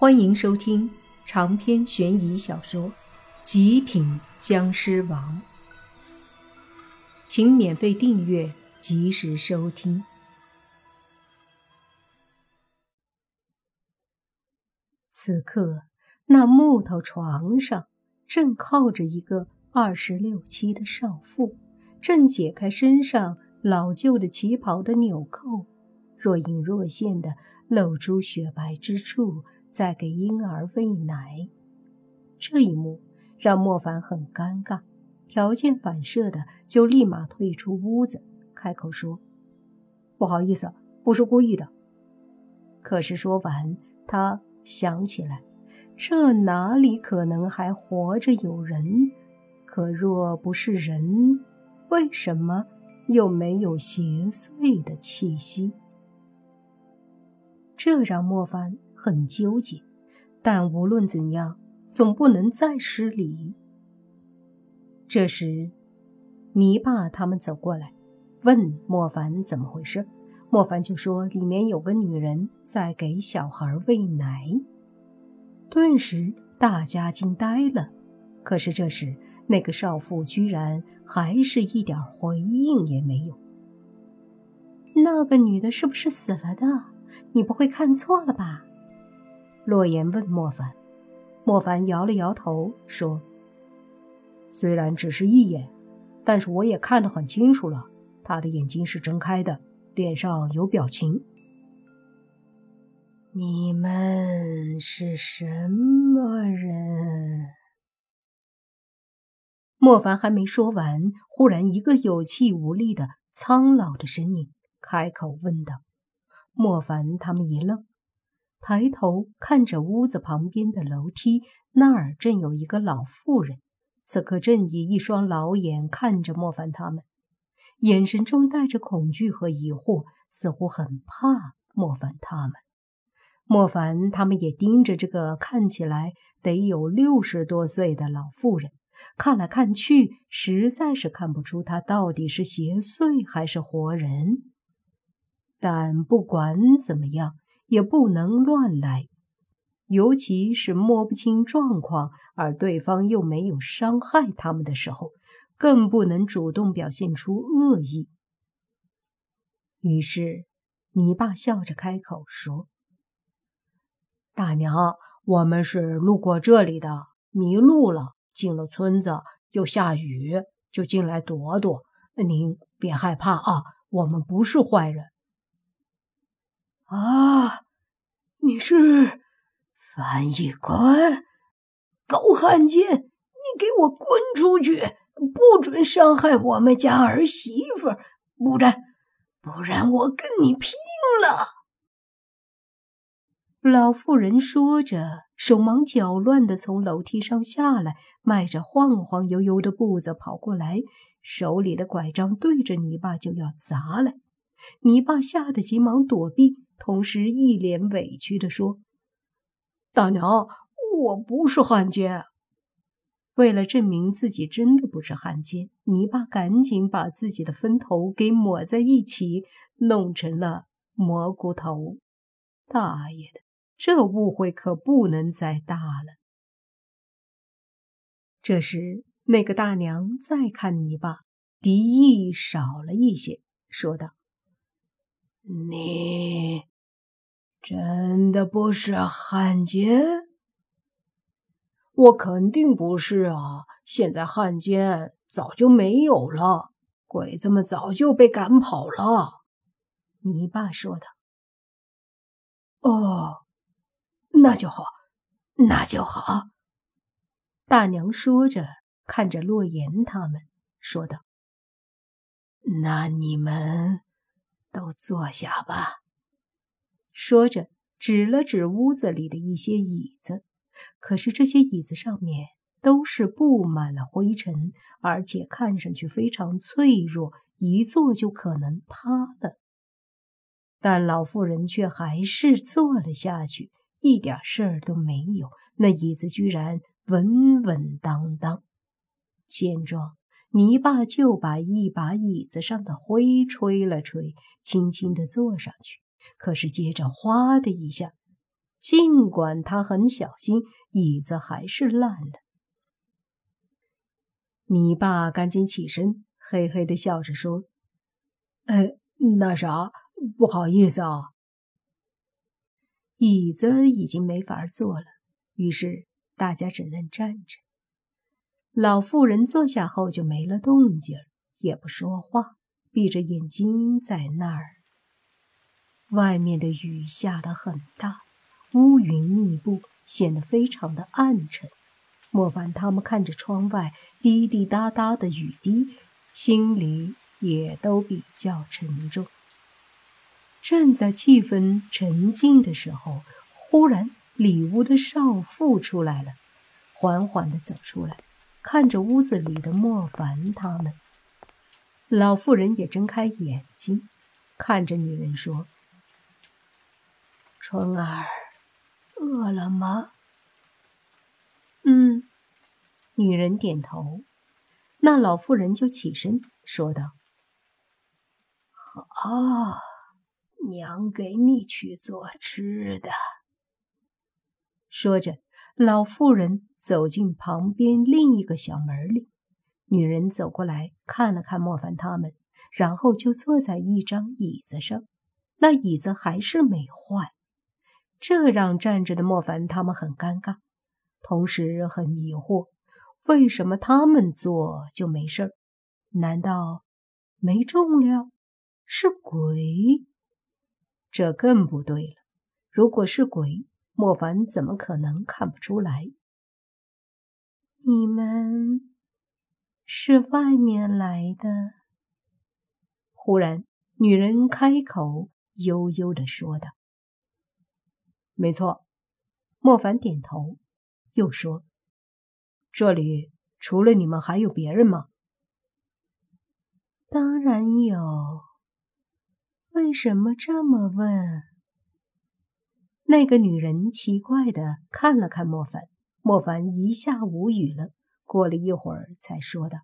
欢迎收听长篇悬疑小说《极品僵尸王》，请免费订阅，及时收听。此刻，那木头床上正靠着一个二十六七的少妇，正解开身上老旧的旗袍的纽扣，若隐若现的露出雪白之处。在给婴儿喂奶，这一幕让莫凡很尴尬，条件反射的就立马退出屋子，开口说：“不好意思，不是故意的。”可是说完，他想起来，这哪里可能还活着有人？可若不是人，为什么又没有邪祟的气息？这让莫凡很纠结，但无论怎样，总不能再失礼。这时，泥巴他们走过来，问莫凡怎么回事。莫凡就说：“里面有个女人在给小孩喂奶。”顿时，大家惊呆了。可是这时，那个少妇居然还是一点回应也没有。那个女的是不是死了的？你不会看错了吧？洛言问莫凡。莫凡摇了摇头，说：“虽然只是一眼，但是我也看得很清楚了。他的眼睛是睁开的，脸上有表情。”你们是什么人？莫凡还没说完，忽然一个有气无力的苍老的身影开口问道。莫凡他们一愣，抬头看着屋子旁边的楼梯，那儿正有一个老妇人，此刻正以一双老眼看着莫凡他们，眼神中带着恐惧和疑惑，似乎很怕莫凡他们。莫凡他们也盯着这个看起来得有六十多岁的老妇人，看来看去，实在是看不出她到底是邪祟还是活人。但不管怎么样，也不能乱来，尤其是摸不清状况，而对方又没有伤害他们的时候，更不能主动表现出恶意。于是，你爸笑着开口说：“大娘，我们是路过这里的，迷路了，进了村子，又下雨，就进来躲躲。您别害怕啊，我们不是坏人。”啊！你是翻译官，狗汉奸！你给我滚出去！不准伤害我们家儿媳妇，不然，不然我跟你拼了！老妇人说着，手忙脚乱的从楼梯上下来，迈着晃晃悠悠的步子跑过来，手里的拐杖对着你爸就要砸来。你爸吓得急忙躲避。同时，一脸委屈地说：“大娘，我不是汉奸。”为了证明自己真的不是汉奸，泥巴赶紧把自己的分头给抹在一起，弄成了蘑菇头。大爷的，这误会可不能再大了。这时，那个大娘再看泥巴，敌意少了一些，说道。你真的不是汉奸？我肯定不是啊！现在汉奸早就没有了，鬼子们早就被赶跑了。你爸说的。哦，那就好，那就好。大娘说着，看着洛言他们说道：“那你们。”都坐下吧。说着，指了指屋子里的一些椅子。可是这些椅子上面都是布满了灰尘，而且看上去非常脆弱，一坐就可能塌了。但老妇人却还是坐了下去，一点事儿都没有。那椅子居然稳稳当当。见状。泥巴就把一把椅子上的灰吹了吹，轻轻地坐上去。可是接着，哗的一下，尽管他很小心，椅子还是烂了。你爸赶紧起身，嘿嘿的笑着说：“哎，那啥，不好意思啊。”椅子已经没法坐了，于是大家只能站着。老妇人坐下后就没了动静，也不说话，闭着眼睛在那儿。外面的雨下得很大，乌云密布，显得非常的暗沉。莫凡他们看着窗外滴滴答答的雨滴，心里也都比较沉重。正在气氛沉静的时候，忽然里屋的少妇出来了，缓缓地走出来，看着屋子里的莫凡他们。老妇人也睁开眼睛，看着女人说：“春儿，饿了吗？”“嗯。”女人点头。那老妇人就起身说道：“好。”娘给你去做吃的。说着，老妇人走进旁边另一个小门里。女人走过来看了看莫凡他们，然后就坐在一张椅子上。那椅子还是没坏，这让站着的莫凡他们很尴尬，同时很疑惑：为什么他们坐就没事儿？难道没重量？是鬼？这更不对了。如果是鬼，莫凡怎么可能看不出来？你们是外面来的？忽然，女人开口，悠悠的说道：“没错。”莫凡点头，又说：“这里除了你们还有别人吗？”“当然有。”为什么这么问？那个女人奇怪的看了看莫凡，莫凡一下无语了。过了一会儿，才说道：“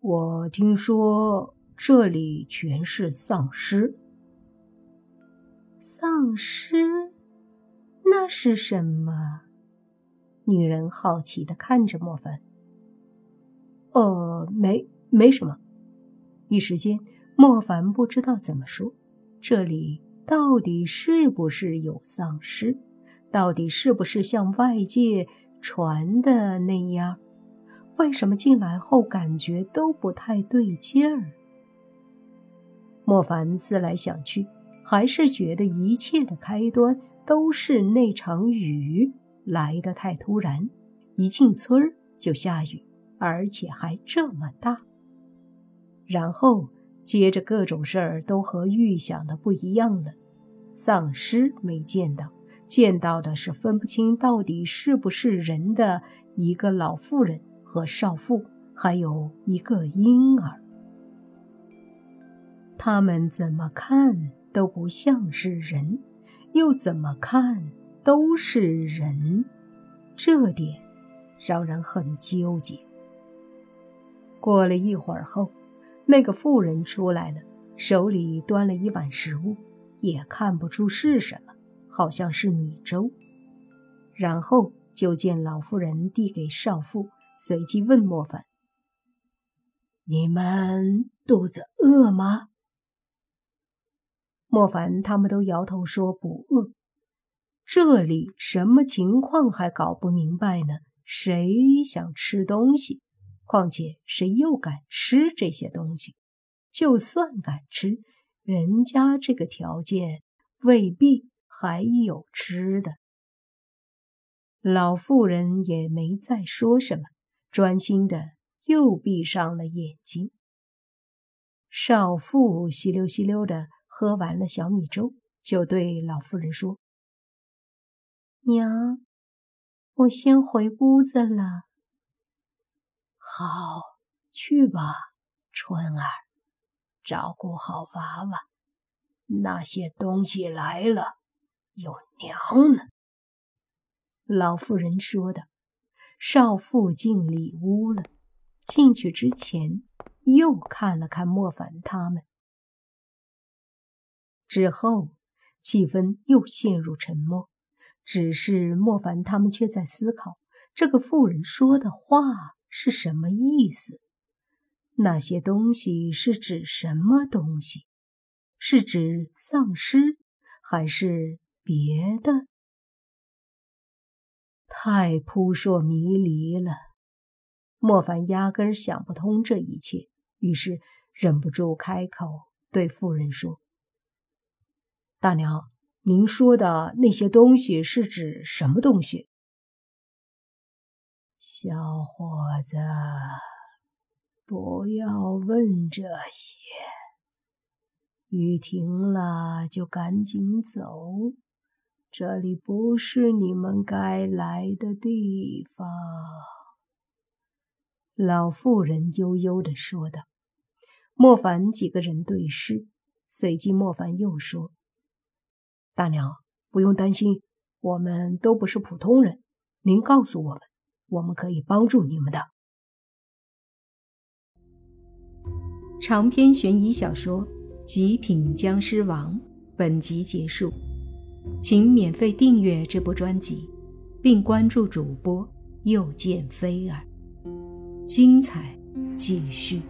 我听说这里全是丧尸。丧尸？那是什么？”女人好奇的看着莫凡。“呃，没，没什么。”一时间。莫凡不知道怎么说，这里到底是不是有丧尸？到底是不是像外界传的那样？为什么进来后感觉都不太对劲儿？莫凡思来想去，还是觉得一切的开端都是那场雨来得太突然，一进村就下雨，而且还这么大，然后。接着各种事儿都和预想的不一样了，丧尸没见到，见到的是分不清到底是不是人的一个老妇人和少妇，还有一个婴儿。他们怎么看都不像是人，又怎么看都是人，这点让人很纠结。过了一会儿后。那个妇人出来了，手里端了一碗食物，也看不出是什么，好像是米粥。然后就见老妇人递给少妇，随即问莫凡：“你们肚子饿吗？”莫凡他们都摇头说不饿。这里什么情况还搞不明白呢？谁想吃东西？况且谁又敢吃这些东西？就算敢吃，人家这个条件未必还有吃的。老妇人也没再说什么，专心的又闭上了眼睛。少妇稀溜稀溜的喝完了小米粥，就对老妇人说：“娘，我先回屋子了。”好，去吧，春儿，照顾好娃娃。那些东西来了，有娘呢。老妇人说的。少妇进里屋了，进去之前又看了看莫凡他们，之后气氛又陷入沉默。只是莫凡他们却在思考，这个妇人说的话是什么意思？那些东西是指什么东西？是指丧尸，还是别的？太扑朔迷离了。莫凡压根想不通这一切，于是忍不住开口对妇人说：“大娘，您说的那些东西是指什么东西？”小伙子。不要问这些，雨停了就赶紧走，这里不是你们该来的地方。”老妇人悠悠的说道。莫凡几个人对视，随即莫凡又说：“大娘，不用担心，我们都不是普通人，您告诉我们，我们可以帮助你们的。”长篇悬疑小说《极品僵尸王》本集结束，请免费订阅这部专辑，并关注主播又见菲儿，精彩继续。